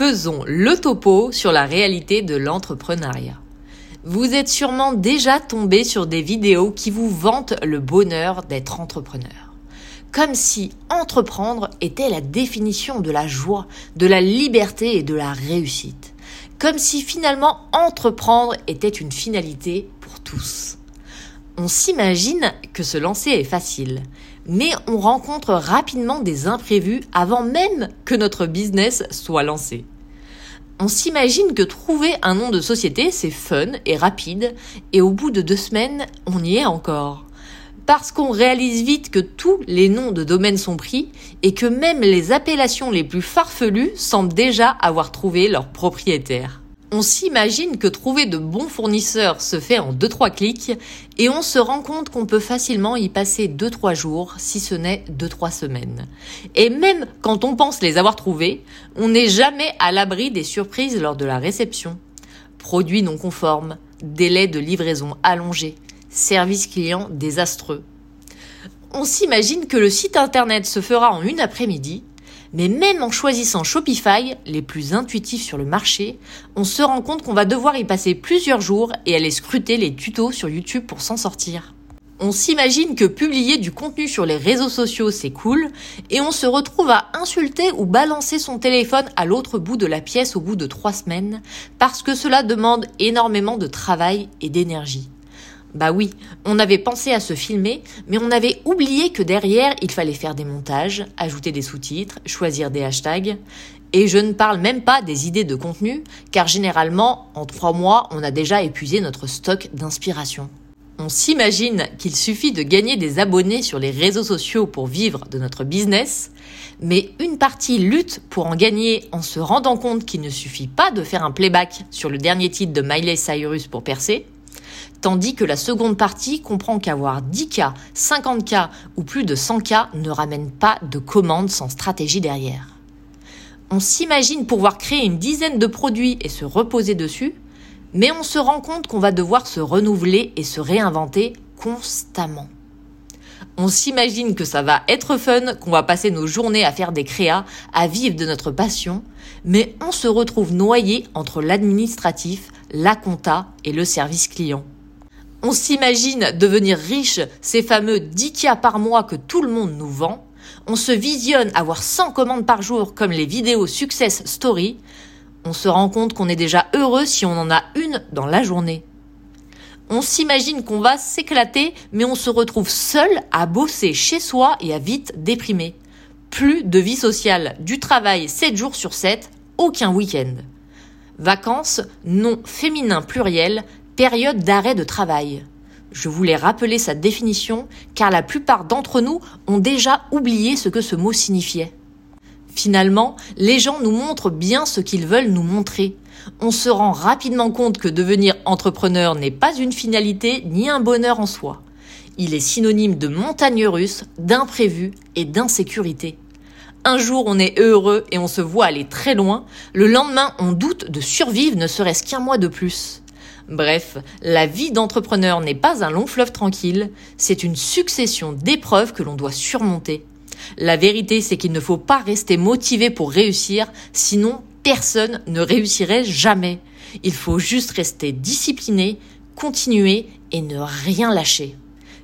Faisons le topo sur la réalité de l'entrepreneuriat. Vous êtes sûrement déjà tombé sur des vidéos qui vous vantent le bonheur d'être entrepreneur. Comme si entreprendre était la définition de la joie, de la liberté et de la réussite. Comme si finalement entreprendre était une finalité pour tous. On s'imagine que se lancer est facile, mais on rencontre rapidement des imprévus avant même que notre business soit lancé. On s'imagine que trouver un nom de société, c'est fun et rapide, et au bout de deux semaines, on y est encore. Parce qu'on réalise vite que tous les noms de domaine sont pris et que même les appellations les plus farfelues semblent déjà avoir trouvé leur propriétaire. On s'imagine que trouver de bons fournisseurs se fait en 2-3 clics et on se rend compte qu'on peut facilement y passer 2-3 jours, si ce n'est 2-3 semaines. Et même quand on pense les avoir trouvés, on n'est jamais à l'abri des surprises lors de la réception. Produits non conformes, délais de livraison allongés, service client désastreux. On s'imagine que le site internet se fera en une après-midi mais même en choisissant Shopify, les plus intuitifs sur le marché, on se rend compte qu'on va devoir y passer plusieurs jours et aller scruter les tutos sur YouTube pour s'en sortir. On s'imagine que publier du contenu sur les réseaux sociaux c'est cool et on se retrouve à insulter ou balancer son téléphone à l'autre bout de la pièce au bout de trois semaines parce que cela demande énormément de travail et d'énergie. Bah oui, on avait pensé à se filmer, mais on avait oublié que derrière, il fallait faire des montages, ajouter des sous-titres, choisir des hashtags. Et je ne parle même pas des idées de contenu, car généralement, en trois mois, on a déjà épuisé notre stock d'inspiration. On s'imagine qu'il suffit de gagner des abonnés sur les réseaux sociaux pour vivre de notre business, mais une partie lutte pour en gagner en se rendant compte qu'il ne suffit pas de faire un playback sur le dernier titre de Miley Cyrus pour percer, tandis que la seconde partie comprend qu'avoir 10K, 50K ou plus de 100K ne ramène pas de commandes sans stratégie derrière. On s'imagine pouvoir créer une dizaine de produits et se reposer dessus, mais on se rend compte qu'on va devoir se renouveler et se réinventer constamment. On s'imagine que ça va être fun, qu'on va passer nos journées à faire des créas, à vivre de notre passion, mais on se retrouve noyé entre l'administratif, la compta et le service client. On s'imagine devenir riche, ces fameux 10 cas par mois que tout le monde nous vend. On se visionne avoir 100 commandes par jour comme les vidéos Success Story. On se rend compte qu'on est déjà heureux si on en a une dans la journée. On s'imagine qu'on va s'éclater, mais on se retrouve seul à bosser chez soi et à vite déprimer. Plus de vie sociale, du travail 7 jours sur 7, aucun week-end. Vacances, non féminin pluriel, période d'arrêt de travail. Je voulais rappeler sa définition car la plupart d'entre nous ont déjà oublié ce que ce mot signifiait. Finalement, les gens nous montrent bien ce qu'ils veulent nous montrer. On se rend rapidement compte que devenir entrepreneur n'est pas une finalité ni un bonheur en soi. Il est synonyme de montagne russe, d'imprévu et d'insécurité. Un jour on est heureux et on se voit aller très loin, le lendemain on doute de survivre ne serait-ce qu'un mois de plus. Bref, la vie d'entrepreneur n'est pas un long fleuve tranquille, c'est une succession d'épreuves que l'on doit surmonter. La vérité, c'est qu'il ne faut pas rester motivé pour réussir, sinon personne ne réussirait jamais. Il faut juste rester discipliné, continuer et ne rien lâcher.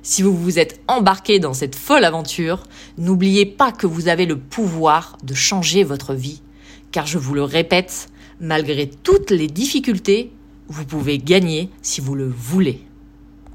Si vous vous êtes embarqué dans cette folle aventure, n'oubliez pas que vous avez le pouvoir de changer votre vie. Car je vous le répète, malgré toutes les difficultés, vous pouvez gagner si vous le voulez.